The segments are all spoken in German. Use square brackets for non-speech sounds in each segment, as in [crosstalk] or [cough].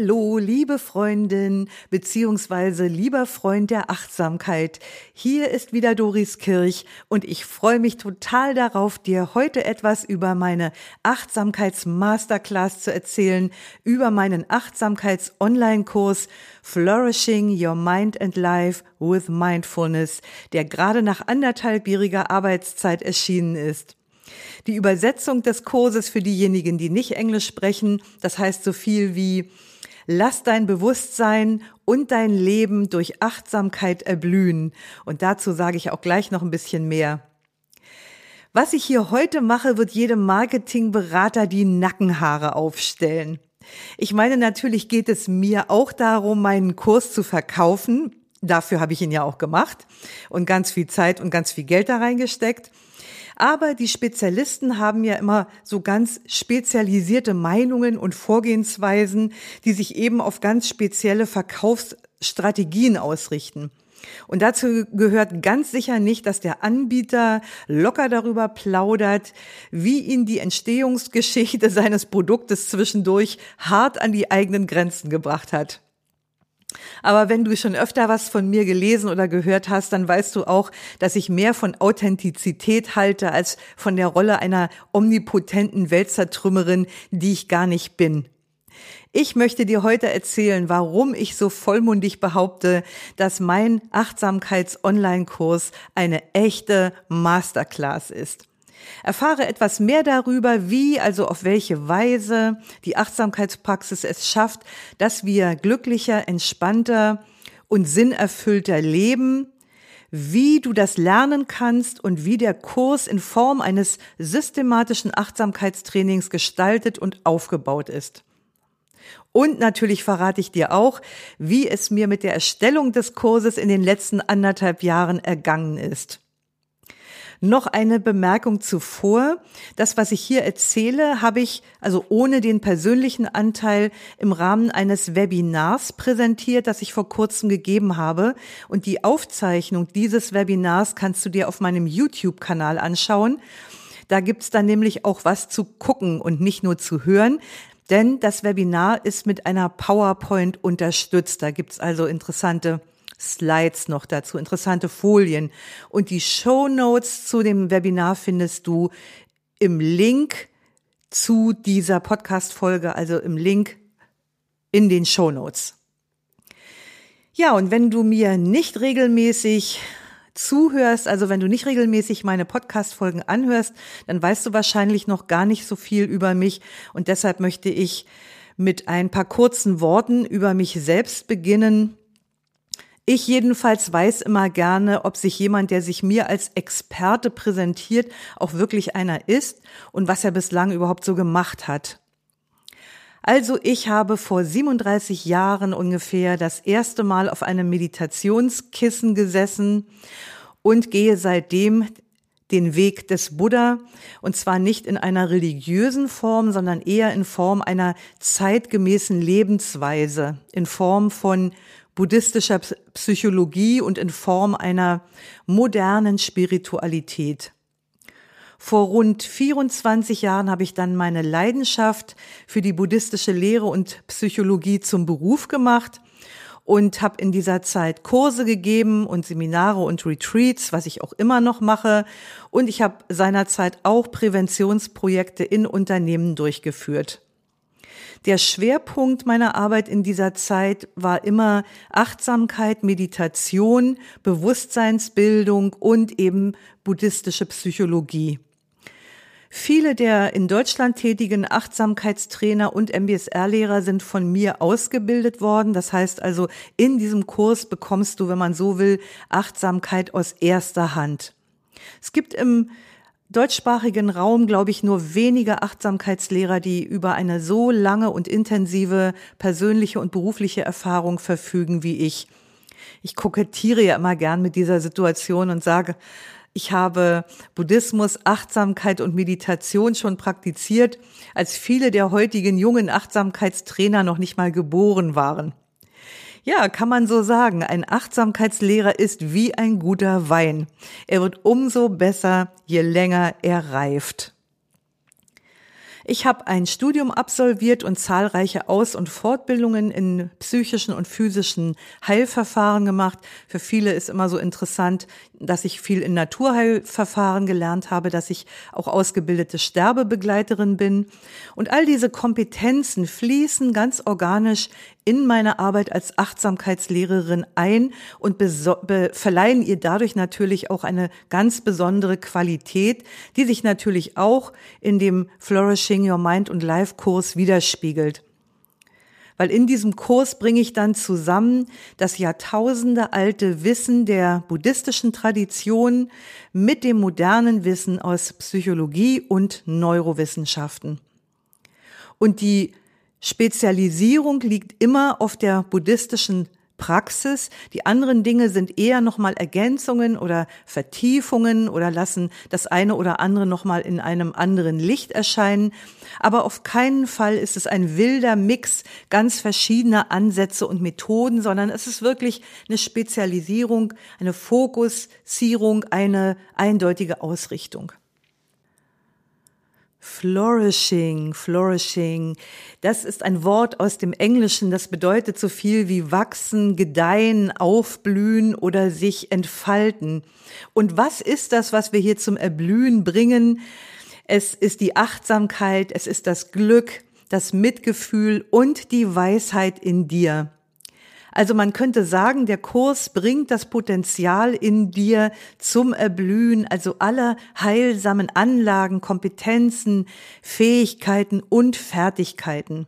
Hallo, liebe Freundin beziehungsweise lieber Freund der Achtsamkeit. Hier ist wieder Doris Kirch und ich freue mich total darauf, dir heute etwas über meine Achtsamkeits-Masterclass zu erzählen, über meinen Achtsamkeits-Online-Kurs Flourishing Your Mind and Life with Mindfulness, der gerade nach anderthalbjähriger Arbeitszeit erschienen ist. Die Übersetzung des Kurses für diejenigen, die nicht Englisch sprechen, das heißt so viel wie Lass dein Bewusstsein und dein Leben durch Achtsamkeit erblühen. Und dazu sage ich auch gleich noch ein bisschen mehr. Was ich hier heute mache, wird jedem Marketingberater die Nackenhaare aufstellen. Ich meine, natürlich geht es mir auch darum, meinen Kurs zu verkaufen. Dafür habe ich ihn ja auch gemacht und ganz viel Zeit und ganz viel Geld da reingesteckt. Aber die Spezialisten haben ja immer so ganz spezialisierte Meinungen und Vorgehensweisen, die sich eben auf ganz spezielle Verkaufsstrategien ausrichten. Und dazu gehört ganz sicher nicht, dass der Anbieter locker darüber plaudert, wie ihn die Entstehungsgeschichte [laughs] seines Produktes zwischendurch hart an die eigenen Grenzen gebracht hat. Aber wenn du schon öfter was von mir gelesen oder gehört hast, dann weißt du auch, dass ich mehr von Authentizität halte als von der Rolle einer omnipotenten Weltzertrümmerin, die ich gar nicht bin. Ich möchte dir heute erzählen, warum ich so vollmundig behaupte, dass mein Achtsamkeits-Online-Kurs eine echte Masterclass ist. Erfahre etwas mehr darüber, wie, also auf welche Weise die Achtsamkeitspraxis es schafft, dass wir glücklicher, entspannter und sinnerfüllter leben, wie du das lernen kannst und wie der Kurs in Form eines systematischen Achtsamkeitstrainings gestaltet und aufgebaut ist. Und natürlich verrate ich dir auch, wie es mir mit der Erstellung des Kurses in den letzten anderthalb Jahren ergangen ist. Noch eine Bemerkung zuvor. Das, was ich hier erzähle, habe ich also ohne den persönlichen Anteil im Rahmen eines Webinars präsentiert, das ich vor kurzem gegeben habe. Und die Aufzeichnung dieses Webinars kannst du dir auf meinem YouTube-Kanal anschauen. Da gibt's dann nämlich auch was zu gucken und nicht nur zu hören. Denn das Webinar ist mit einer PowerPoint unterstützt. Da gibt's also interessante Slides noch dazu, interessante Folien. Und die Show Notes zu dem Webinar findest du im Link zu dieser Podcast-Folge, also im Link in den Show Notes. Ja, und wenn du mir nicht regelmäßig zuhörst, also wenn du nicht regelmäßig meine Podcast-Folgen anhörst, dann weißt du wahrscheinlich noch gar nicht so viel über mich und deshalb möchte ich mit ein paar kurzen Worten über mich selbst beginnen ich jedenfalls weiß immer gerne, ob sich jemand, der sich mir als Experte präsentiert, auch wirklich einer ist und was er bislang überhaupt so gemacht hat. Also ich habe vor 37 Jahren ungefähr das erste Mal auf einem Meditationskissen gesessen und gehe seitdem den Weg des Buddha, und zwar nicht in einer religiösen Form, sondern eher in Form einer zeitgemäßen Lebensweise, in Form von buddhistischer Psychologie und in Form einer modernen Spiritualität. Vor rund 24 Jahren habe ich dann meine Leidenschaft für die buddhistische Lehre und Psychologie zum Beruf gemacht und habe in dieser Zeit Kurse gegeben und Seminare und Retreats, was ich auch immer noch mache. Und ich habe seinerzeit auch Präventionsprojekte in Unternehmen durchgeführt. Der Schwerpunkt meiner Arbeit in dieser Zeit war immer Achtsamkeit, Meditation, Bewusstseinsbildung und eben buddhistische Psychologie. Viele der in Deutschland tätigen Achtsamkeitstrainer und MBSR-Lehrer sind von mir ausgebildet worden. Das heißt also, in diesem Kurs bekommst du, wenn man so will, Achtsamkeit aus erster Hand. Es gibt im deutschsprachigen Raum, glaube ich, nur wenige Achtsamkeitslehrer, die über eine so lange und intensive persönliche und berufliche Erfahrung verfügen wie ich. Ich kokettiere ja immer gern mit dieser Situation und sage, ich habe Buddhismus, Achtsamkeit und Meditation schon praktiziert, als viele der heutigen jungen Achtsamkeitstrainer noch nicht mal geboren waren. Ja, kann man so sagen. Ein Achtsamkeitslehrer ist wie ein guter Wein. Er wird umso besser, je länger er reift. Ich habe ein Studium absolviert und zahlreiche Aus- und Fortbildungen in psychischen und physischen Heilverfahren gemacht. Für viele ist immer so interessant, dass ich viel in Naturheilverfahren gelernt habe, dass ich auch ausgebildete Sterbebegleiterin bin. Und all diese Kompetenzen fließen ganz organisch in meine Arbeit als Achtsamkeitslehrerin ein und verleihen ihr dadurch natürlich auch eine ganz besondere Qualität, die sich natürlich auch in dem Flourishing Your Mind und Life Kurs widerspiegelt weil in diesem Kurs bringe ich dann zusammen das Jahrtausende alte Wissen der buddhistischen Tradition mit dem modernen Wissen aus Psychologie und Neurowissenschaften. Und die Spezialisierung liegt immer auf der buddhistischen Praxis. Die anderen Dinge sind eher nochmal Ergänzungen oder Vertiefungen oder lassen das eine oder andere nochmal in einem anderen Licht erscheinen. Aber auf keinen Fall ist es ein wilder Mix ganz verschiedener Ansätze und Methoden, sondern es ist wirklich eine Spezialisierung, eine Fokussierung, eine eindeutige Ausrichtung. Flourishing, flourishing. Das ist ein Wort aus dem Englischen, das bedeutet so viel wie wachsen, gedeihen, aufblühen oder sich entfalten. Und was ist das, was wir hier zum Erblühen bringen? Es ist die Achtsamkeit, es ist das Glück, das Mitgefühl und die Weisheit in dir. Also man könnte sagen, der Kurs bringt das Potenzial in dir zum Erblühen, also aller heilsamen Anlagen, Kompetenzen, Fähigkeiten und Fertigkeiten.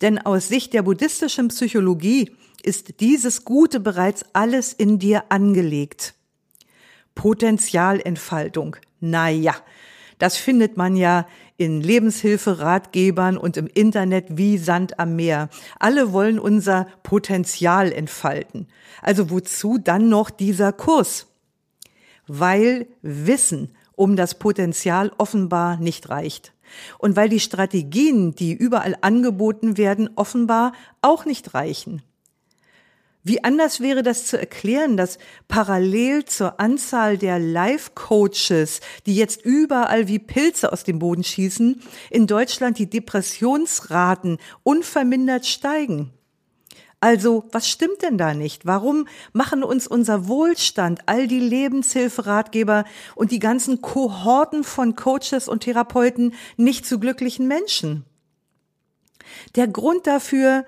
Denn aus Sicht der buddhistischen Psychologie ist dieses Gute bereits alles in dir angelegt. Potenzialentfaltung. Na ja, das findet man ja in Lebenshilferatgebern und im Internet wie Sand am Meer. Alle wollen unser Potenzial entfalten. Also wozu dann noch dieser Kurs? Weil Wissen um das Potenzial offenbar nicht reicht. Und weil die Strategien, die überall angeboten werden, offenbar auch nicht reichen. Wie anders wäre das zu erklären, dass parallel zur Anzahl der Life-Coaches, die jetzt überall wie Pilze aus dem Boden schießen, in Deutschland die Depressionsraten unvermindert steigen? Also, was stimmt denn da nicht? Warum machen uns unser Wohlstand, all die Lebenshilferatgeber und die ganzen Kohorten von Coaches und Therapeuten nicht zu glücklichen Menschen? Der Grund dafür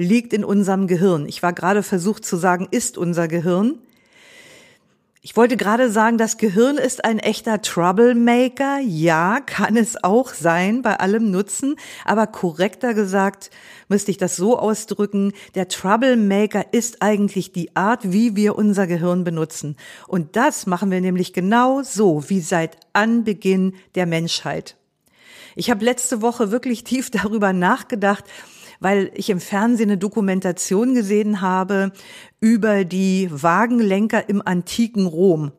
liegt in unserem Gehirn. Ich war gerade versucht zu sagen, ist unser Gehirn. Ich wollte gerade sagen, das Gehirn ist ein echter Troublemaker. Ja, kann es auch sein bei allem Nutzen. Aber korrekter gesagt müsste ich das so ausdrücken. Der Troublemaker ist eigentlich die Art, wie wir unser Gehirn benutzen. Und das machen wir nämlich genau so wie seit Anbeginn der Menschheit. Ich habe letzte Woche wirklich tief darüber nachgedacht, weil ich im Fernsehen eine Dokumentation gesehen habe über die Wagenlenker im antiken Rom.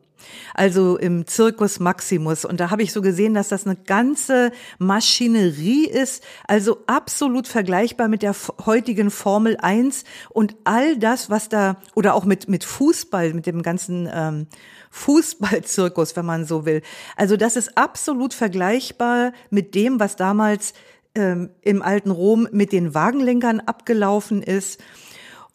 Also im Circus Maximus. Und da habe ich so gesehen, dass das eine ganze Maschinerie ist, also absolut vergleichbar mit der heutigen Formel 1 und all das, was da, oder auch mit, mit Fußball, mit dem ganzen ähm, Fußballzirkus, wenn man so will. Also das ist absolut vergleichbar mit dem, was damals ähm, im alten Rom mit den Wagenlenkern abgelaufen ist.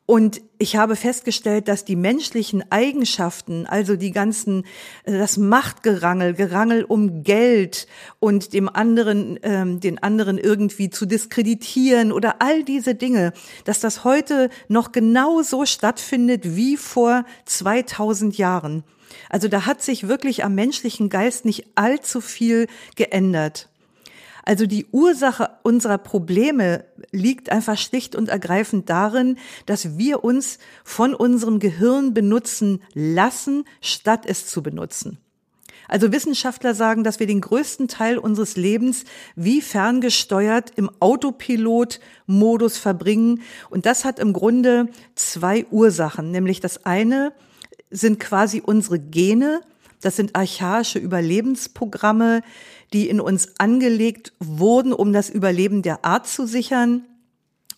Und ich habe festgestellt, dass die menschlichen Eigenschaften, also die ganzen, äh, das Machtgerangel, Gerangel um Geld und dem anderen, ähm, den anderen irgendwie zu diskreditieren oder all diese Dinge, dass das heute noch genau so stattfindet wie vor 2000 Jahren. Also da hat sich wirklich am menschlichen Geist nicht allzu viel geändert. Also die Ursache unserer Probleme liegt einfach schlicht und ergreifend darin, dass wir uns von unserem Gehirn benutzen lassen, statt es zu benutzen. Also Wissenschaftler sagen, dass wir den größten Teil unseres Lebens wie ferngesteuert im Autopilot-Modus verbringen. Und das hat im Grunde zwei Ursachen. Nämlich das eine sind quasi unsere Gene. Das sind archaische Überlebensprogramme, die in uns angelegt wurden, um das Überleben der Art zu sichern.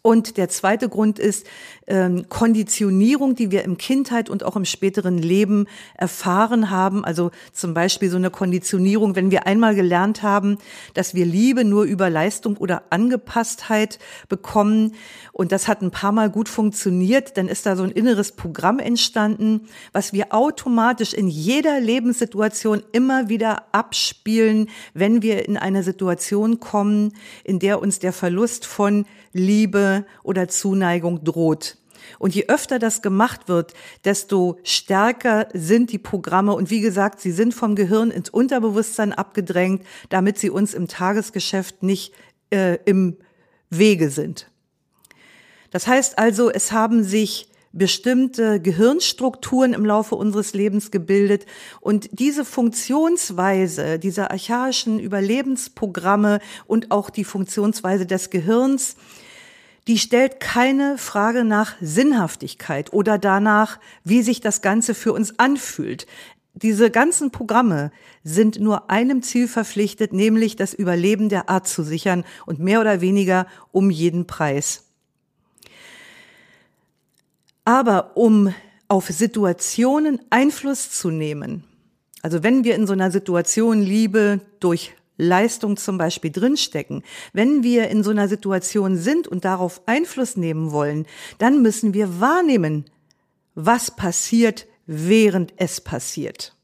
Und der zweite Grund ist ähm, Konditionierung, die wir im Kindheit und auch im späteren Leben erfahren haben. Also zum Beispiel so eine Konditionierung, wenn wir einmal gelernt haben, dass wir Liebe nur über Leistung oder Angepasstheit bekommen und das hat ein paar Mal gut funktioniert, dann ist da so ein inneres Programm entstanden, was wir automatisch in jeder Lebenssituation immer wieder abspielen, wenn wir in eine Situation kommen, in der uns der Verlust von Liebe oder Zuneigung droht. Und je öfter das gemacht wird, desto stärker sind die Programme. Und wie gesagt, sie sind vom Gehirn ins Unterbewusstsein abgedrängt, damit sie uns im Tagesgeschäft nicht äh, im Wege sind. Das heißt also, es haben sich bestimmte Gehirnstrukturen im Laufe unseres Lebens gebildet und diese Funktionsweise dieser archaischen Überlebensprogramme und auch die Funktionsweise des Gehirns, die stellt keine Frage nach Sinnhaftigkeit oder danach, wie sich das Ganze für uns anfühlt. Diese ganzen Programme sind nur einem Ziel verpflichtet, nämlich das Überleben der Art zu sichern und mehr oder weniger um jeden Preis. Aber um auf Situationen Einfluss zu nehmen, also wenn wir in so einer Situation Liebe durch Leistung zum Beispiel drinstecken, wenn wir in so einer Situation sind und darauf Einfluss nehmen wollen, dann müssen wir wahrnehmen, was passiert, während es passiert.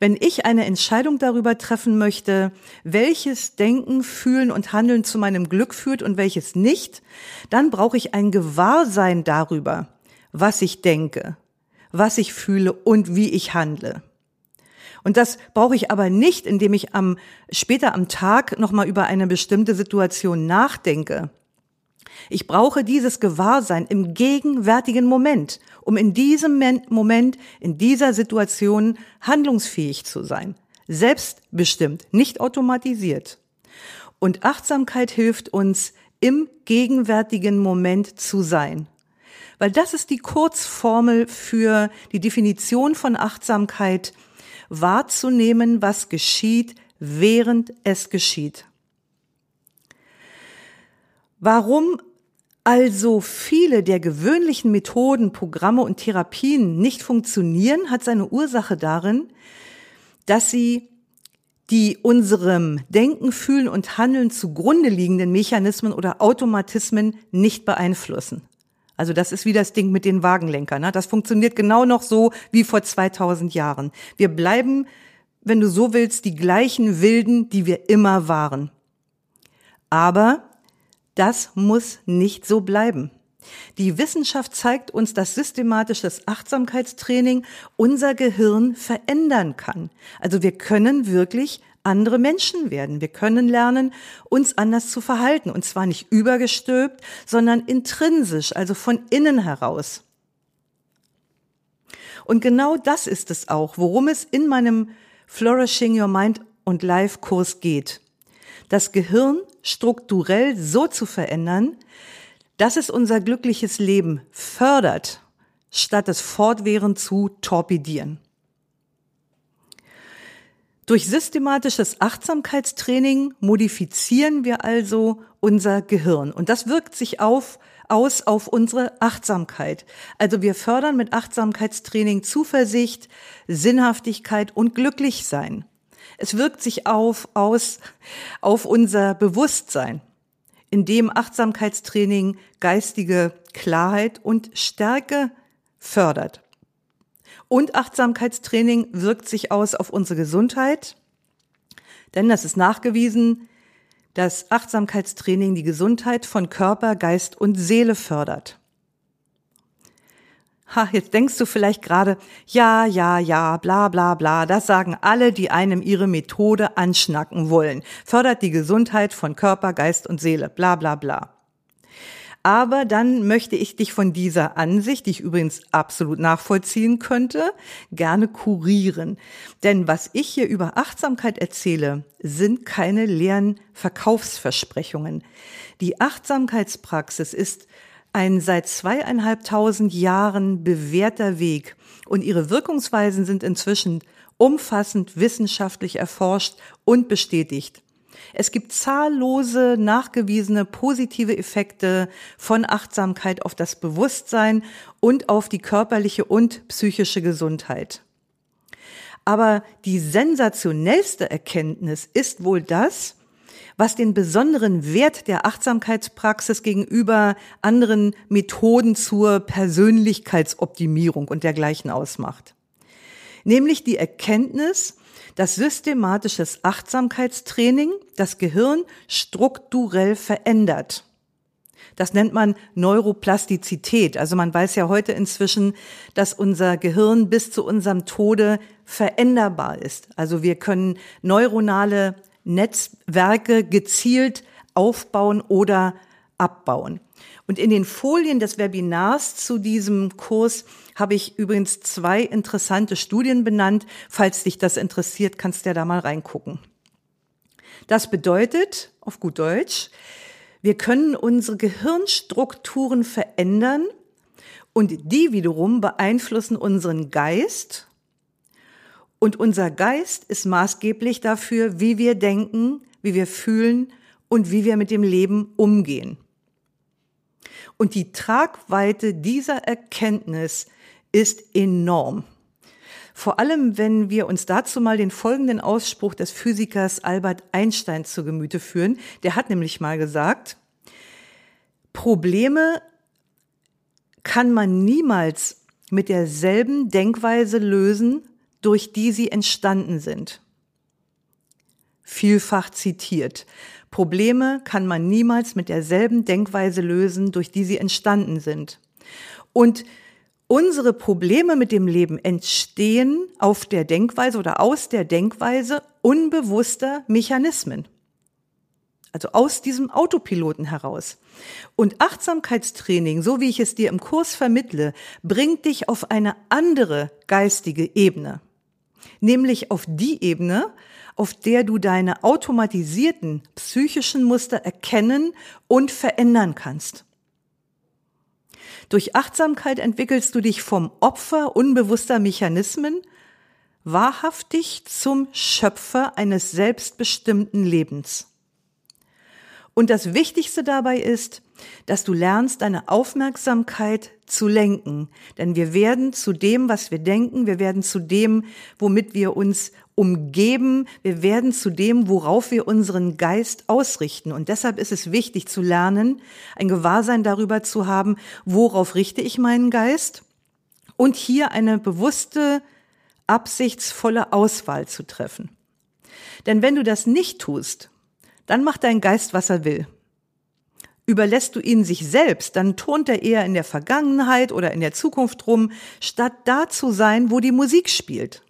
Wenn ich eine Entscheidung darüber treffen möchte, welches Denken, Fühlen und Handeln zu meinem Glück führt und welches nicht, dann brauche ich ein Gewahrsein darüber, was ich denke, was ich fühle und wie ich handle. Und das brauche ich aber nicht, indem ich am, später am Tag nochmal über eine bestimmte Situation nachdenke. Ich brauche dieses Gewahrsein im gegenwärtigen Moment, um in diesem Moment, in dieser Situation handlungsfähig zu sein. Selbstbestimmt, nicht automatisiert. Und Achtsamkeit hilft uns, im gegenwärtigen Moment zu sein weil das ist die Kurzformel für die Definition von Achtsamkeit, wahrzunehmen, was geschieht, während es geschieht. Warum also viele der gewöhnlichen Methoden, Programme und Therapien nicht funktionieren, hat seine Ursache darin, dass sie die unserem Denken, Fühlen und Handeln zugrunde liegenden Mechanismen oder Automatismen nicht beeinflussen. Also das ist wie das Ding mit den Wagenlenkern. Ne? Das funktioniert genau noch so wie vor 2000 Jahren. Wir bleiben, wenn du so willst, die gleichen Wilden, die wir immer waren. Aber das muss nicht so bleiben. Die Wissenschaft zeigt uns, dass systematisches Achtsamkeitstraining unser Gehirn verändern kann. Also wir können wirklich andere Menschen werden. Wir können lernen, uns anders zu verhalten. Und zwar nicht übergestülpt, sondern intrinsisch, also von innen heraus. Und genau das ist es auch, worum es in meinem Flourishing Your Mind und Life Kurs geht. Das Gehirn strukturell so zu verändern, dass es unser glückliches Leben fördert, statt es fortwährend zu torpedieren. Durch systematisches Achtsamkeitstraining modifizieren wir also unser Gehirn und das wirkt sich auf, aus auf unsere Achtsamkeit. Also wir fördern mit Achtsamkeitstraining Zuversicht, Sinnhaftigkeit und Glücklichsein. Es wirkt sich auf, aus auf unser Bewusstsein, indem Achtsamkeitstraining geistige Klarheit und Stärke fördert. Und Achtsamkeitstraining wirkt sich aus auf unsere Gesundheit, denn das ist nachgewiesen, dass Achtsamkeitstraining die Gesundheit von Körper, Geist und Seele fördert. Ha, jetzt denkst du vielleicht gerade, ja, ja, ja, bla, bla, bla, das sagen alle, die einem ihre Methode anschnacken wollen. Fördert die Gesundheit von Körper, Geist und Seele, bla, bla, bla. Aber dann möchte ich dich von dieser Ansicht, die ich übrigens absolut nachvollziehen könnte, gerne kurieren. Denn was ich hier über Achtsamkeit erzähle, sind keine leeren Verkaufsversprechungen. Die Achtsamkeitspraxis ist ein seit zweieinhalbtausend Jahren bewährter Weg und ihre Wirkungsweisen sind inzwischen umfassend wissenschaftlich erforscht und bestätigt. Es gibt zahllose nachgewiesene positive Effekte von Achtsamkeit auf das Bewusstsein und auf die körperliche und psychische Gesundheit. Aber die sensationellste Erkenntnis ist wohl das, was den besonderen Wert der Achtsamkeitspraxis gegenüber anderen Methoden zur Persönlichkeitsoptimierung und dergleichen ausmacht. Nämlich die Erkenntnis, dass systematisches Achtsamkeitstraining das Gehirn strukturell verändert. Das nennt man Neuroplastizität. Also man weiß ja heute inzwischen, dass unser Gehirn bis zu unserem Tode veränderbar ist. Also wir können neuronale Netzwerke gezielt aufbauen oder abbauen. Und in den Folien des Webinars zu diesem Kurs habe ich übrigens zwei interessante Studien benannt. Falls dich das interessiert, kannst du ja da mal reingucken. Das bedeutet, auf gut Deutsch, wir können unsere Gehirnstrukturen verändern und die wiederum beeinflussen unseren Geist. Und unser Geist ist maßgeblich dafür, wie wir denken, wie wir fühlen und wie wir mit dem Leben umgehen. Und die Tragweite dieser Erkenntnis ist enorm. Vor allem, wenn wir uns dazu mal den folgenden Ausspruch des Physikers Albert Einstein zu Gemüte führen. Der hat nämlich mal gesagt, Probleme kann man niemals mit derselben Denkweise lösen, durch die sie entstanden sind. Vielfach zitiert. Probleme kann man niemals mit derselben Denkweise lösen, durch die sie entstanden sind. Und unsere Probleme mit dem Leben entstehen auf der Denkweise oder aus der Denkweise unbewusster Mechanismen. Also aus diesem Autopiloten heraus. Und Achtsamkeitstraining, so wie ich es dir im Kurs vermittle, bringt dich auf eine andere geistige Ebene. Nämlich auf die Ebene, auf der du deine automatisierten psychischen Muster erkennen und verändern kannst. Durch Achtsamkeit entwickelst du dich vom Opfer unbewusster Mechanismen wahrhaftig zum Schöpfer eines selbstbestimmten Lebens. Und das Wichtigste dabei ist, dass du lernst, deine Aufmerksamkeit zu lenken. Denn wir werden zu dem, was wir denken, wir werden zu dem, womit wir uns umgeben, wir werden zu dem, worauf wir unseren Geist ausrichten. Und deshalb ist es wichtig zu lernen, ein Gewahrsein darüber zu haben, worauf richte ich meinen Geist und hier eine bewusste, absichtsvolle Auswahl zu treffen. Denn wenn du das nicht tust, dann macht dein Geist, was er will. Überlässt du ihn sich selbst, dann turnt er eher in der Vergangenheit oder in der Zukunft rum, statt da zu sein, wo die Musik spielt.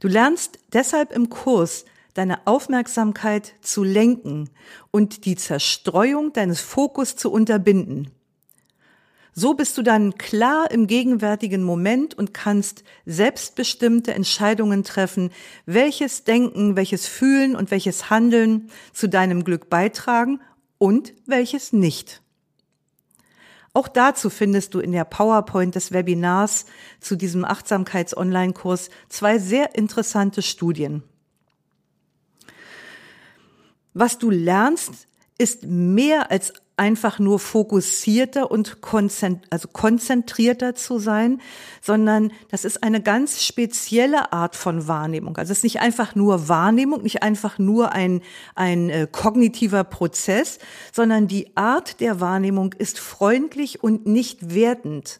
Du lernst deshalb im Kurs, deine Aufmerksamkeit zu lenken und die Zerstreuung deines Fokus zu unterbinden. So bist du dann klar im gegenwärtigen Moment und kannst selbstbestimmte Entscheidungen treffen, welches Denken, welches Fühlen und welches Handeln zu deinem Glück beitragen und welches nicht. Auch dazu findest du in der PowerPoint des Webinars zu diesem Achtsamkeits-Online-Kurs zwei sehr interessante Studien. Was du lernst, ist mehr als einfach nur fokussierter und konzent also konzentrierter zu sein, sondern das ist eine ganz spezielle Art von Wahrnehmung. Also es ist nicht einfach nur Wahrnehmung, nicht einfach nur ein, ein äh, kognitiver Prozess, sondern die Art der Wahrnehmung ist freundlich und nicht wertend.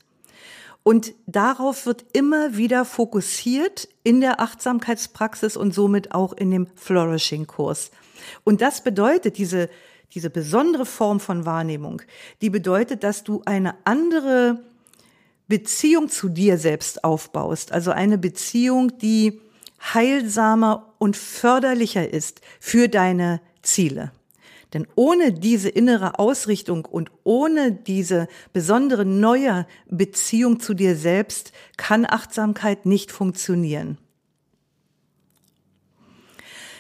Und darauf wird immer wieder fokussiert in der Achtsamkeitspraxis und somit auch in dem Flourishing-Kurs. Und das bedeutet, diese diese besondere Form von Wahrnehmung, die bedeutet, dass du eine andere Beziehung zu dir selbst aufbaust, also eine Beziehung, die heilsamer und förderlicher ist für deine Ziele. Denn ohne diese innere Ausrichtung und ohne diese besondere neue Beziehung zu dir selbst kann Achtsamkeit nicht funktionieren.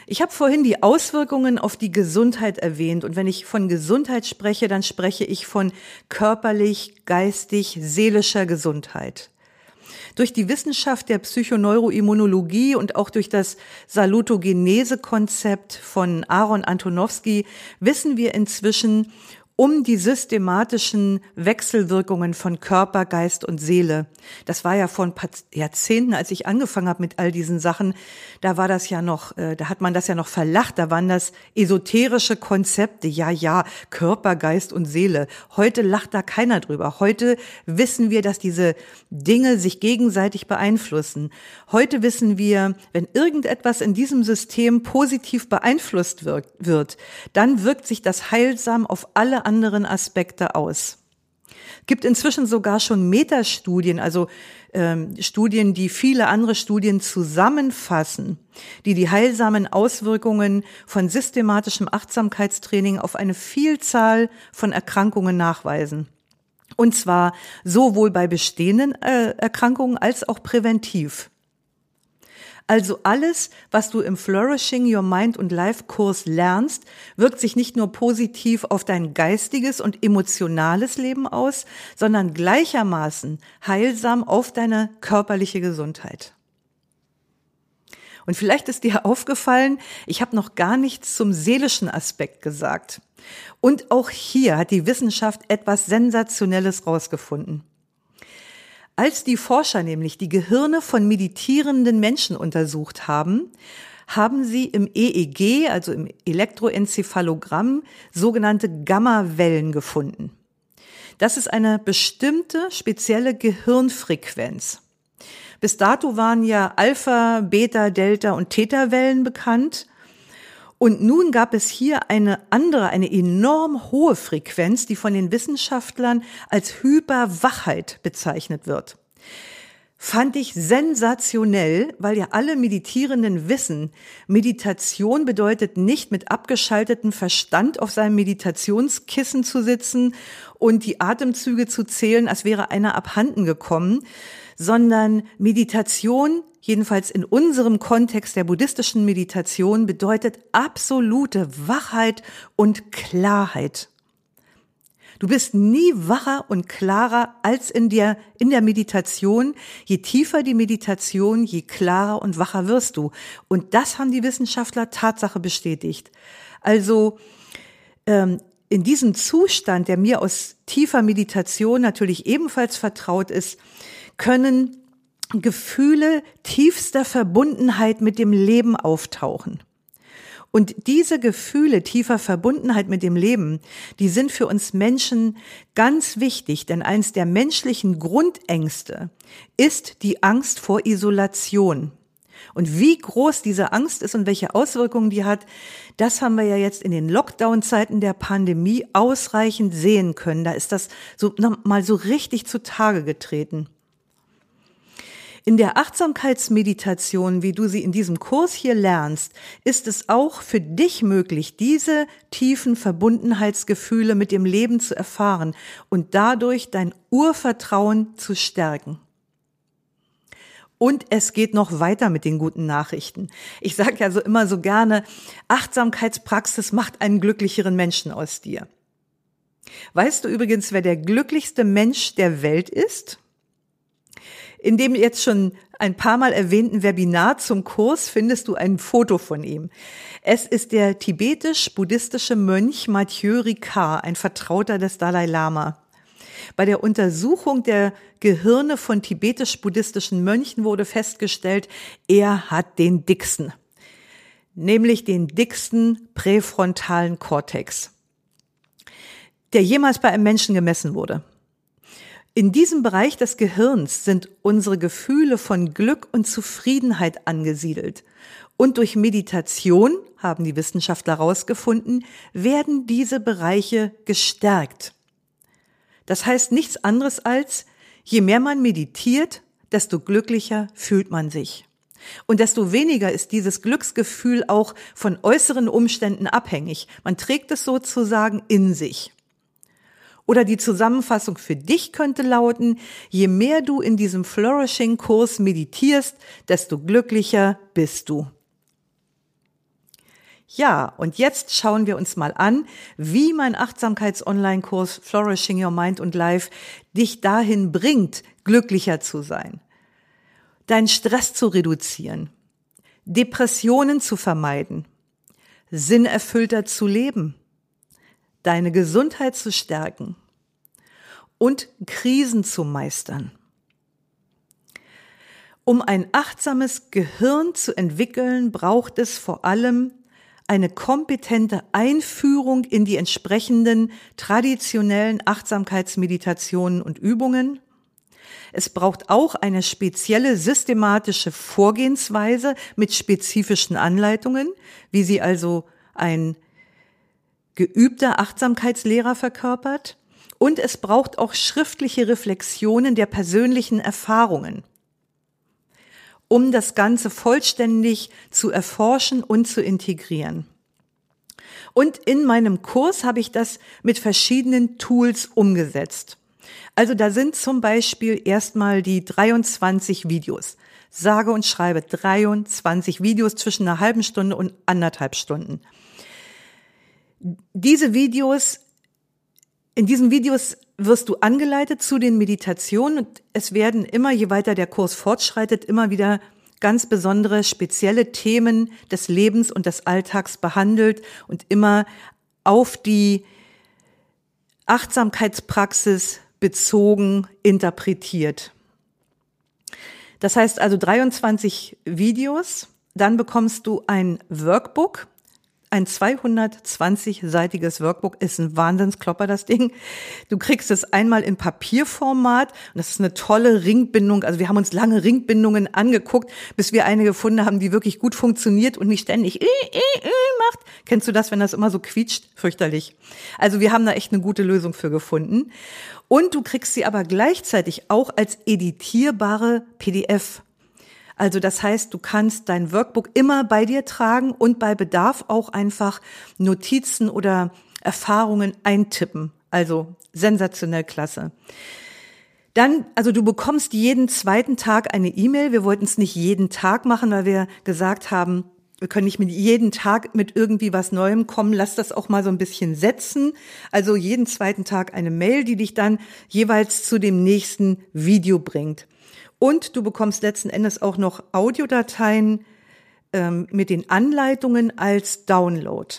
Ich habe vorhin die Auswirkungen auf die Gesundheit erwähnt und wenn ich von Gesundheit spreche, dann spreche ich von körperlich, geistig, seelischer Gesundheit. Durch die Wissenschaft der Psychoneuroimmunologie und auch durch das Salutogenese-Konzept von Aaron Antonowski wissen wir inzwischen um die systematischen Wechselwirkungen von Körper, Geist und Seele. Das war ja vor ein paar Jahrzehnten, als ich angefangen habe mit all diesen Sachen, da war das ja noch, äh, da hat man das ja noch verlacht, da waren das esoterische Konzepte, ja, ja, Körper, Geist und Seele. Heute lacht da keiner drüber. Heute wissen wir, dass diese Dinge sich gegenseitig beeinflussen. Heute wissen wir, wenn irgendetwas in diesem System positiv beeinflusst wird, dann wirkt sich das heilsam auf alle anderen Aspekte aus. Gibt inzwischen sogar schon Metastudien, also ähm, Studien, die viele andere Studien zusammenfassen, die die heilsamen Auswirkungen von systematischem Achtsamkeitstraining auf eine Vielzahl von Erkrankungen nachweisen. Und zwar sowohl bei bestehenden äh, Erkrankungen als auch präventiv. Also alles, was du im Flourishing Your Mind und Life Kurs lernst, wirkt sich nicht nur positiv auf dein geistiges und emotionales Leben aus, sondern gleichermaßen heilsam auf deine körperliche Gesundheit. Und vielleicht ist dir [laughs] aufgefallen, ich habe noch gar nichts zum seelischen Aspekt gesagt. Und auch hier hat die Wissenschaft etwas Sensationelles rausgefunden. Als die Forscher nämlich die Gehirne von meditierenden Menschen untersucht haben, haben sie im EEG, also im Elektroenzephalogramm, sogenannte Gamma-Wellen gefunden. Das ist eine bestimmte spezielle Gehirnfrequenz. Bis dato waren ja Alpha, Beta, Delta und Theta-Wellen bekannt. Und nun gab es hier eine andere, eine enorm hohe Frequenz, die von den Wissenschaftlern als Hyperwachheit bezeichnet wird. Fand ich sensationell, weil ja alle Meditierenden wissen, Meditation bedeutet nicht mit abgeschaltetem Verstand auf seinem Meditationskissen zu sitzen und die Atemzüge zu zählen, als wäre einer abhanden gekommen, sondern Meditation jedenfalls in unserem Kontext der buddhistischen Meditation, bedeutet absolute Wachheit und Klarheit. Du bist nie wacher und klarer als in der, in der Meditation. Je tiefer die Meditation, je klarer und wacher wirst du. Und das haben die Wissenschaftler Tatsache bestätigt. Also ähm, in diesem Zustand, der mir aus tiefer Meditation natürlich ebenfalls vertraut ist, können Gefühle tiefster Verbundenheit mit dem Leben auftauchen. Und diese Gefühle tiefer Verbundenheit mit dem Leben, die sind für uns Menschen ganz wichtig, denn eins der menschlichen Grundängste ist die Angst vor Isolation. Und wie groß diese Angst ist und welche Auswirkungen die hat, das haben wir ja jetzt in den Lockdown-Zeiten der Pandemie ausreichend sehen können. Da ist das so mal so richtig zutage getreten. In der Achtsamkeitsmeditation, wie du sie in diesem Kurs hier lernst, ist es auch für dich möglich, diese tiefen Verbundenheitsgefühle mit dem Leben zu erfahren und dadurch dein Urvertrauen zu stärken. Und es geht noch weiter mit den guten Nachrichten. Ich sage ja so immer so gerne, Achtsamkeitspraxis macht einen glücklicheren Menschen aus dir. Weißt du übrigens, wer der glücklichste Mensch der Welt ist? In dem jetzt schon ein paar Mal erwähnten Webinar zum Kurs findest du ein Foto von ihm. Es ist der tibetisch-buddhistische Mönch Mathieu Ricard, ein Vertrauter des Dalai Lama. Bei der Untersuchung der Gehirne von tibetisch-buddhistischen Mönchen wurde festgestellt, er hat den dicksten, nämlich den dicksten präfrontalen Kortex, der jemals bei einem Menschen gemessen wurde. In diesem Bereich des Gehirns sind unsere Gefühle von Glück und Zufriedenheit angesiedelt. Und durch Meditation, haben die Wissenschaftler herausgefunden, werden diese Bereiche gestärkt. Das heißt nichts anderes als, je mehr man meditiert, desto glücklicher fühlt man sich. Und desto weniger ist dieses Glücksgefühl auch von äußeren Umständen abhängig. Man trägt es sozusagen in sich. Oder die Zusammenfassung für dich könnte lauten, je mehr du in diesem Flourishing-Kurs meditierst, desto glücklicher bist du. Ja, und jetzt schauen wir uns mal an, wie mein Achtsamkeits-Online-Kurs Flourishing Your Mind und Life dich dahin bringt, glücklicher zu sein, deinen Stress zu reduzieren, Depressionen zu vermeiden, sinnerfüllter zu leben, deine Gesundheit zu stärken und Krisen zu meistern. Um ein achtsames Gehirn zu entwickeln, braucht es vor allem eine kompetente Einführung in die entsprechenden traditionellen Achtsamkeitsmeditationen und Übungen. Es braucht auch eine spezielle systematische Vorgehensweise mit spezifischen Anleitungen, wie sie also ein geübter Achtsamkeitslehrer verkörpert. Und es braucht auch schriftliche Reflexionen der persönlichen Erfahrungen um das Ganze vollständig zu erforschen und zu integrieren. Und in meinem Kurs habe ich das mit verschiedenen Tools umgesetzt. Also da sind zum Beispiel erstmal die 23 Videos. Sage und schreibe 23 Videos zwischen einer halben Stunde und anderthalb Stunden. Diese Videos, in diesen Videos wirst du angeleitet zu den Meditationen und es werden immer, je weiter der Kurs fortschreitet, immer wieder ganz besondere, spezielle Themen des Lebens und des Alltags behandelt und immer auf die Achtsamkeitspraxis bezogen interpretiert. Das heißt also 23 Videos, dann bekommst du ein Workbook, ein 220-seitiges Workbook ist ein Wahnsinnsklopper, das Ding. Du kriegst es einmal in Papierformat und das ist eine tolle Ringbindung. Also wir haben uns lange Ringbindungen angeguckt, bis wir eine gefunden haben, die wirklich gut funktioniert und nicht ständig äh, äh, äh macht. Kennst du das, wenn das immer so quietscht? Fürchterlich. Also wir haben da echt eine gute Lösung für gefunden. Und du kriegst sie aber gleichzeitig auch als editierbare PDF. Also das heißt, du kannst dein Workbook immer bei dir tragen und bei Bedarf auch einfach Notizen oder Erfahrungen eintippen. Also sensationell klasse. Dann, also du bekommst jeden zweiten Tag eine E-Mail. Wir wollten es nicht jeden Tag machen, weil wir gesagt haben, wir können nicht mit jeden Tag mit irgendwie was Neuem kommen. Lass das auch mal so ein bisschen setzen. Also jeden zweiten Tag eine Mail, die dich dann jeweils zu dem nächsten Video bringt. Und du bekommst letzten Endes auch noch Audiodateien ähm, mit den Anleitungen als Download.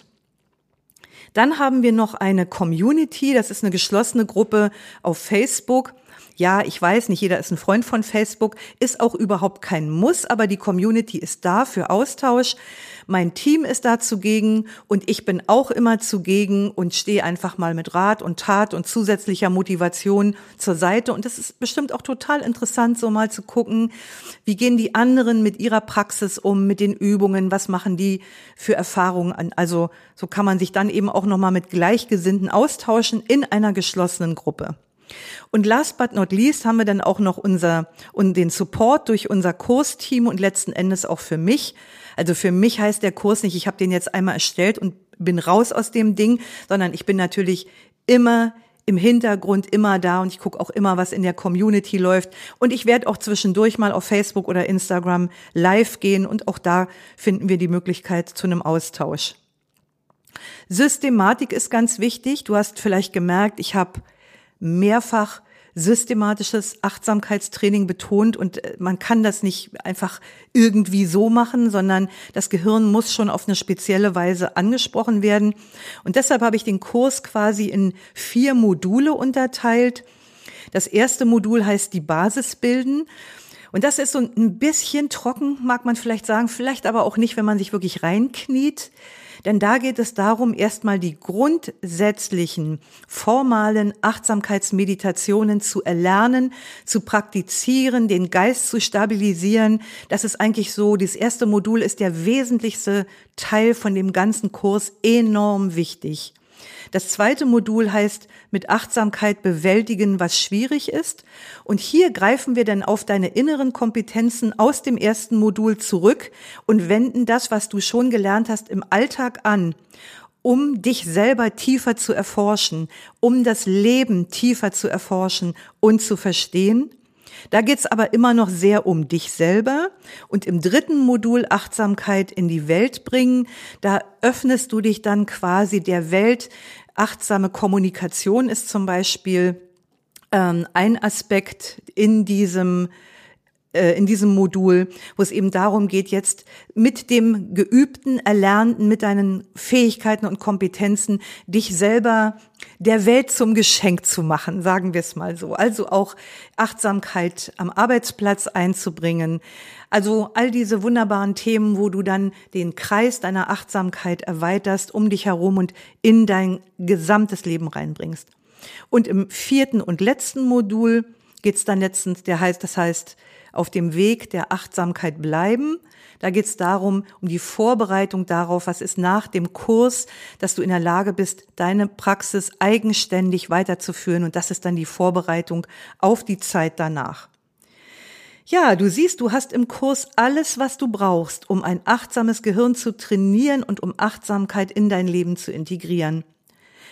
Dann haben wir noch eine Community, das ist eine geschlossene Gruppe auf Facebook. Ja, ich weiß, nicht jeder ist ein Freund von Facebook, ist auch überhaupt kein Muss, aber die Community ist da für Austausch. Mein Team ist da zugegen und ich bin auch immer zugegen und stehe einfach mal mit Rat und Tat und zusätzlicher Motivation zur Seite. Und es ist bestimmt auch total interessant, so mal zu gucken, wie gehen die anderen mit ihrer Praxis um, mit den Übungen, was machen die für Erfahrungen an. Also so kann man sich dann eben auch nochmal mit Gleichgesinnten austauschen in einer geschlossenen Gruppe. Und last but not least haben wir dann auch noch unser und den Support durch unser Kursteam und letzten Endes auch für mich. Also für mich heißt der Kurs nicht, ich habe den jetzt einmal erstellt und bin raus aus dem Ding, sondern ich bin natürlich immer im Hintergrund immer da und ich gucke auch immer, was in der Community läuft. Und ich werde auch zwischendurch mal auf Facebook oder Instagram live gehen und auch da finden wir die Möglichkeit zu einem Austausch. Systematik ist ganz wichtig. Du hast vielleicht gemerkt, ich habe mehrfach systematisches Achtsamkeitstraining betont und äh, man kann das nicht einfach irgendwie so machen, sondern das Gehirn muss schon auf eine spezielle Weise angesprochen werden. Und deshalb habe ich den Kurs quasi in vier Module unterteilt. Das erste Modul heißt die Basis bilden. Und das ist so ein bisschen trocken, mag man vielleicht sagen, vielleicht aber auch nicht, wenn man sich wirklich reinkniet. Denn da geht es darum, erstmal die grundsätzlichen formalen Achtsamkeitsmeditationen zu erlernen, zu praktizieren, den Geist zu stabilisieren. Das ist eigentlich so, das erste Modul ist der wesentlichste Teil von dem ganzen Kurs enorm wichtig. Das zweite Modul heißt mit Achtsamkeit bewältigen, was schwierig ist. Und hier greifen wir dann auf deine inneren Kompetenzen aus dem ersten Modul zurück und wenden das, was du schon gelernt hast, im Alltag an um dich selber tiefer zu erforschen, um das Leben tiefer zu erforschen und zu verstehen. Da geht's aber immer noch sehr um dich selber. Und im dritten Modul Achtsamkeit in die Welt bringen, da öffnest du dich dann quasi der Welt. Achtsame Kommunikation ist zum Beispiel ähm, ein Aspekt in diesem äh, in diesem Modul, wo es eben darum geht, jetzt mit dem geübten, erlernten, mit deinen Fähigkeiten und Kompetenzen dich selber der Welt zum Geschenk zu machen, sagen wir es mal so. Also auch Achtsamkeit am Arbeitsplatz einzubringen. Also all diese wunderbaren Themen, wo du dann den Kreis deiner Achtsamkeit erweiterst um dich herum und in dein gesamtes Leben reinbringst. Und im vierten und letzten Modul geht's dann letztens, der heißt, das heißt, auf dem Weg der Achtsamkeit bleiben. Da geht es darum, um die Vorbereitung darauf, was ist nach dem Kurs, dass du in der Lage bist, deine Praxis eigenständig weiterzuführen. Und das ist dann die Vorbereitung auf die Zeit danach. Ja, du siehst, du hast im Kurs alles, was du brauchst, um ein achtsames Gehirn zu trainieren und um Achtsamkeit in dein Leben zu integrieren.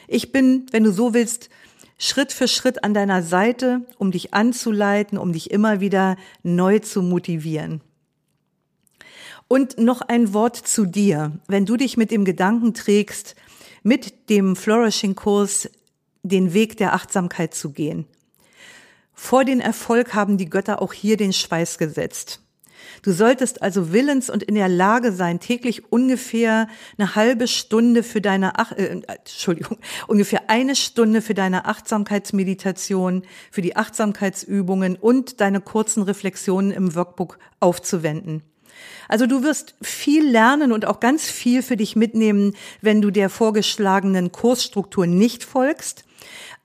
Ich bin, wenn du so willst, Schritt für Schritt an deiner Seite, um dich anzuleiten, um dich immer wieder neu zu motivieren. Und noch ein Wort zu dir. Wenn du dich mit dem Gedanken trägst, mit dem Flourishing-Kurs den Weg der Achtsamkeit zu gehen. Vor den Erfolg haben die Götter auch hier den Schweiß gesetzt. Du solltest also willens und in der Lage sein, täglich ungefähr eine halbe Stunde für deine, Ach äh, Entschuldigung, [laughs] ungefähr eine Stunde für deine Achtsamkeitsmeditation, für die Achtsamkeitsübungen und deine kurzen Reflexionen im Workbook aufzuwenden. Also du wirst viel lernen und auch ganz viel für dich mitnehmen, wenn du der vorgeschlagenen Kursstruktur nicht folgst.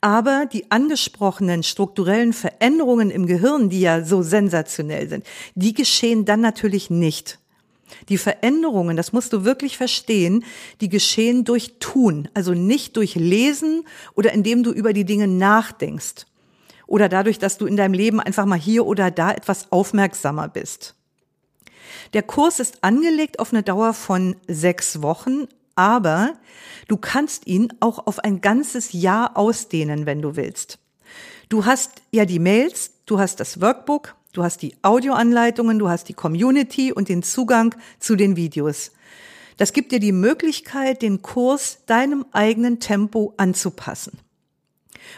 Aber die angesprochenen strukturellen Veränderungen im Gehirn, die ja so sensationell sind, die geschehen dann natürlich nicht. Die Veränderungen, das musst du wirklich verstehen, die geschehen durch Tun, also nicht durch Lesen oder indem du über die Dinge nachdenkst oder dadurch, dass du in deinem Leben einfach mal hier oder da etwas aufmerksamer bist. Der Kurs ist angelegt auf eine Dauer von sechs Wochen, aber du kannst ihn auch auf ein ganzes Jahr ausdehnen, wenn du willst. Du hast ja die Mails, du hast das Workbook, du hast die Audioanleitungen, du hast die Community und den Zugang zu den Videos. Das gibt dir die Möglichkeit, den Kurs deinem eigenen Tempo anzupassen.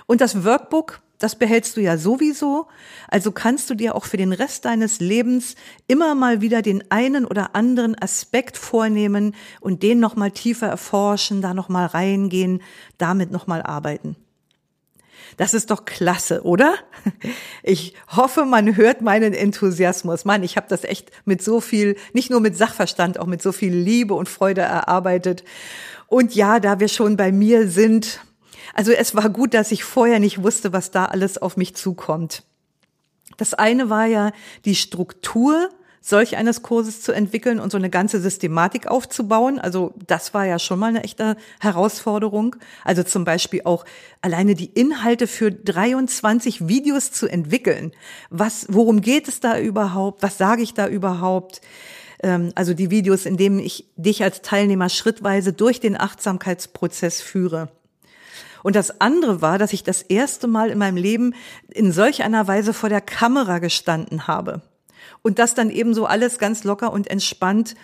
Und das Workbook das behältst du ja sowieso. Also kannst du dir auch für den Rest deines Lebens immer mal wieder den einen oder anderen Aspekt vornehmen und den nochmal tiefer erforschen, da nochmal reingehen, damit nochmal arbeiten. Das ist doch klasse, oder? Ich hoffe, man hört meinen Enthusiasmus. Mann, ich habe das echt mit so viel, nicht nur mit Sachverstand, auch mit so viel Liebe und Freude erarbeitet. Und ja, da wir schon bei mir sind, also es war gut, dass ich vorher nicht wusste, was da alles auf mich zukommt. Das eine war ja die Struktur solch eines Kurses zu entwickeln und so eine ganze Systematik aufzubauen. Also das war ja schon mal eine echte Herausforderung. Also zum Beispiel auch alleine die Inhalte für 23 Videos zu entwickeln. Was, worum geht es da überhaupt? Was sage ich da überhaupt? Ähm, also die Videos, in denen ich dich als Teilnehmer schrittweise durch den Achtsamkeitsprozess führe. Und das andere war, dass ich das erste Mal in meinem Leben in solch einer Weise vor der Kamera gestanden habe. Und das dann eben so alles ganz locker und entspannt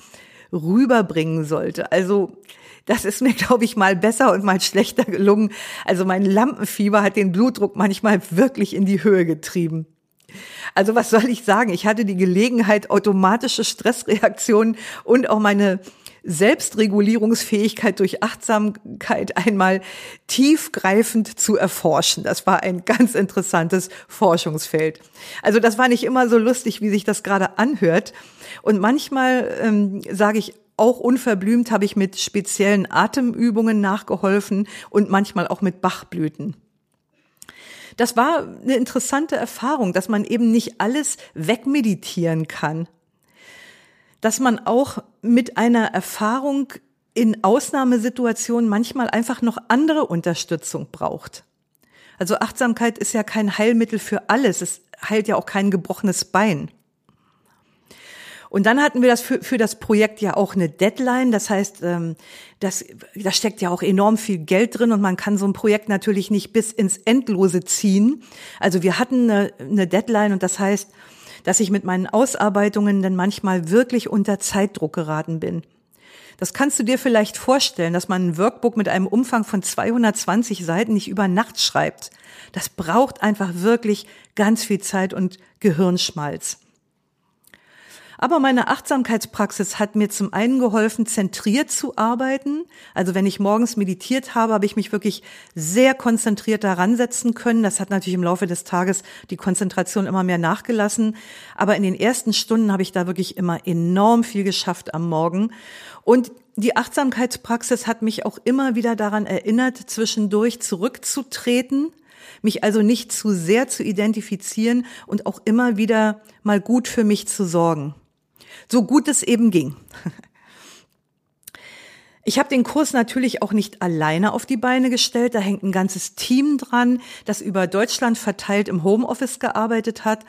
rüberbringen sollte. Also das ist mir, [laughs] glaube ich, mal besser und mal schlechter gelungen. Also mein Lampenfieber hat den Blutdruck manchmal wirklich in die Höhe getrieben. Also was soll ich sagen? Ich hatte die Gelegenheit, automatische Stressreaktionen und auch meine Selbstregulierungsfähigkeit durch Achtsamkeit einmal tiefgreifend zu erforschen. Das war ein ganz interessantes Forschungsfeld. Also das war nicht immer so lustig, wie sich das gerade anhört. Und manchmal ähm, sage ich auch unverblümt habe ich mit speziellen Atemübungen nachgeholfen und manchmal auch mit Bachblüten. Das war eine interessante Erfahrung, dass man eben nicht alles wegmeditieren kann dass man auch mit einer Erfahrung in Ausnahmesituationen manchmal einfach noch andere Unterstützung braucht. Also Achtsamkeit ist ja kein Heilmittel für alles. Es heilt ja auch kein gebrochenes Bein. Und dann hatten wir das für, für das Projekt ja auch eine Deadline. Das heißt, ähm, das, da steckt ja auch enorm viel Geld drin und man kann so ein Projekt natürlich nicht bis ins Endlose ziehen. Also wir hatten eine, eine Deadline und das heißt, dass ich mit meinen Ausarbeitungen dann manchmal wirklich unter Zeitdruck geraten bin. Das kannst du dir vielleicht vorstellen, dass man ein Workbook mit einem Umfang von 220 Seiten nicht über Nacht schreibt. Das braucht einfach wirklich ganz viel Zeit und Gehirnschmalz. Aber meine Achtsamkeitspraxis hat mir zum einen geholfen, zentriert zu arbeiten. Also wenn ich morgens meditiert habe, habe ich mich wirklich sehr konzentriert daran setzen können. Das hat natürlich im Laufe des Tages die Konzentration immer mehr nachgelassen. Aber in den ersten Stunden habe ich da wirklich immer enorm viel geschafft am Morgen. Und die Achtsamkeitspraxis hat mich auch immer wieder daran erinnert, zwischendurch zurückzutreten, mich also nicht zu sehr zu identifizieren und auch immer wieder mal gut für mich zu sorgen so gut es eben ging. Ich habe den Kurs natürlich auch nicht alleine auf die Beine gestellt. Da hängt ein ganzes Team dran, das über Deutschland verteilt im Homeoffice gearbeitet hat.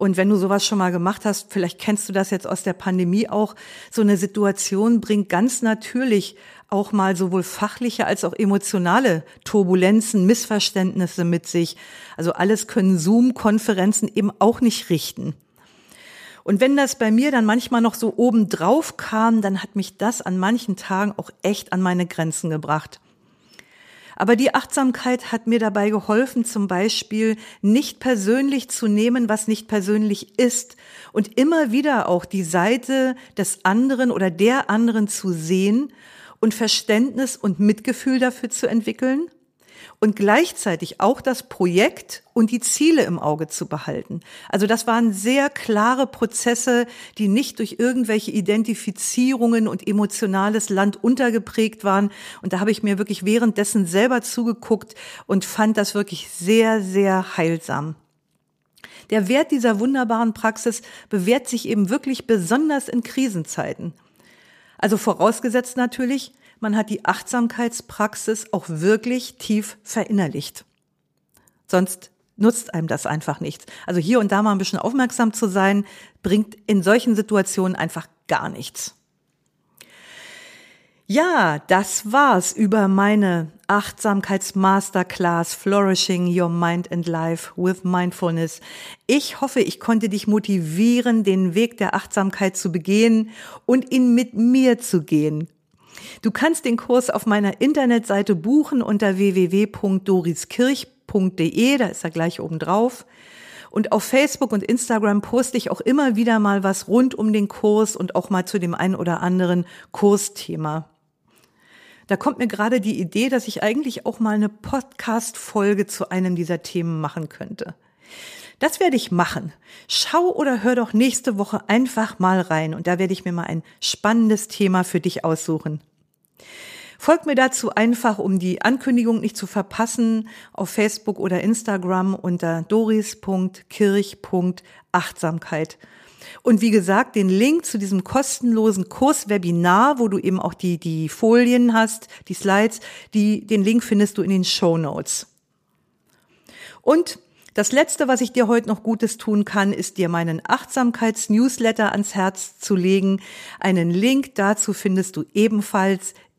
Und wenn du sowas schon mal gemacht hast, vielleicht kennst du das jetzt aus der Pandemie auch, so eine Situation bringt ganz natürlich auch mal sowohl fachliche als auch emotionale Turbulenzen, Missverständnisse mit sich. Also alles können Zoom-Konferenzen eben auch nicht richten. Und wenn das bei mir dann manchmal noch so oben drauf kam, dann hat mich das an manchen Tagen auch echt an meine Grenzen gebracht. Aber die Achtsamkeit hat mir dabei geholfen, zum Beispiel nicht persönlich zu nehmen, was nicht persönlich ist und immer wieder auch die Seite des anderen oder der anderen zu sehen und Verständnis und Mitgefühl dafür zu entwickeln und gleichzeitig auch das Projekt und die Ziele im Auge zu behalten. Also das waren sehr klare Prozesse, die nicht durch irgendwelche Identifizierungen und emotionales Land untergeprägt waren. Und da habe ich mir wirklich währenddessen selber zugeguckt und fand das wirklich sehr, sehr heilsam. Der Wert dieser wunderbaren Praxis bewährt sich eben wirklich besonders in Krisenzeiten. Also vorausgesetzt natürlich, man hat die Achtsamkeitspraxis auch wirklich tief verinnerlicht. Sonst nutzt einem das einfach nichts. Also hier und da mal ein bisschen aufmerksam zu sein, bringt in solchen Situationen einfach gar nichts. Ja, das war's über meine Achtsamkeitsmasterclass Flourishing Your Mind and Life with Mindfulness. Ich hoffe, ich konnte dich motivieren, den Weg der Achtsamkeit zu begehen und ihn mit mir zu gehen. Du kannst den Kurs auf meiner Internetseite buchen unter www.doriskirch.de, da ist er gleich oben drauf. Und auf Facebook und Instagram poste ich auch immer wieder mal was rund um den Kurs und auch mal zu dem einen oder anderen Kursthema. Da kommt mir gerade die Idee, dass ich eigentlich auch mal eine Podcast-Folge zu einem dieser Themen machen könnte. Das werde ich machen. Schau oder hör doch nächste Woche einfach mal rein und da werde ich mir mal ein spannendes Thema für dich aussuchen. Folgt mir dazu einfach, um die Ankündigung nicht zu verpassen, auf Facebook oder Instagram unter doris.kirch.achtsamkeit. Und wie gesagt, den Link zu diesem kostenlosen Kurswebinar, wo du eben auch die, die Folien hast, die Slides, die, den Link findest du in den Show Notes. Und das letzte, was ich dir heute noch Gutes tun kann, ist dir meinen Achtsamkeits-Newsletter ans Herz zu legen. Einen Link dazu findest du ebenfalls